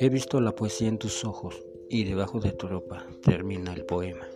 He visto la poesía en tus ojos y debajo de tu ropa termina el poema.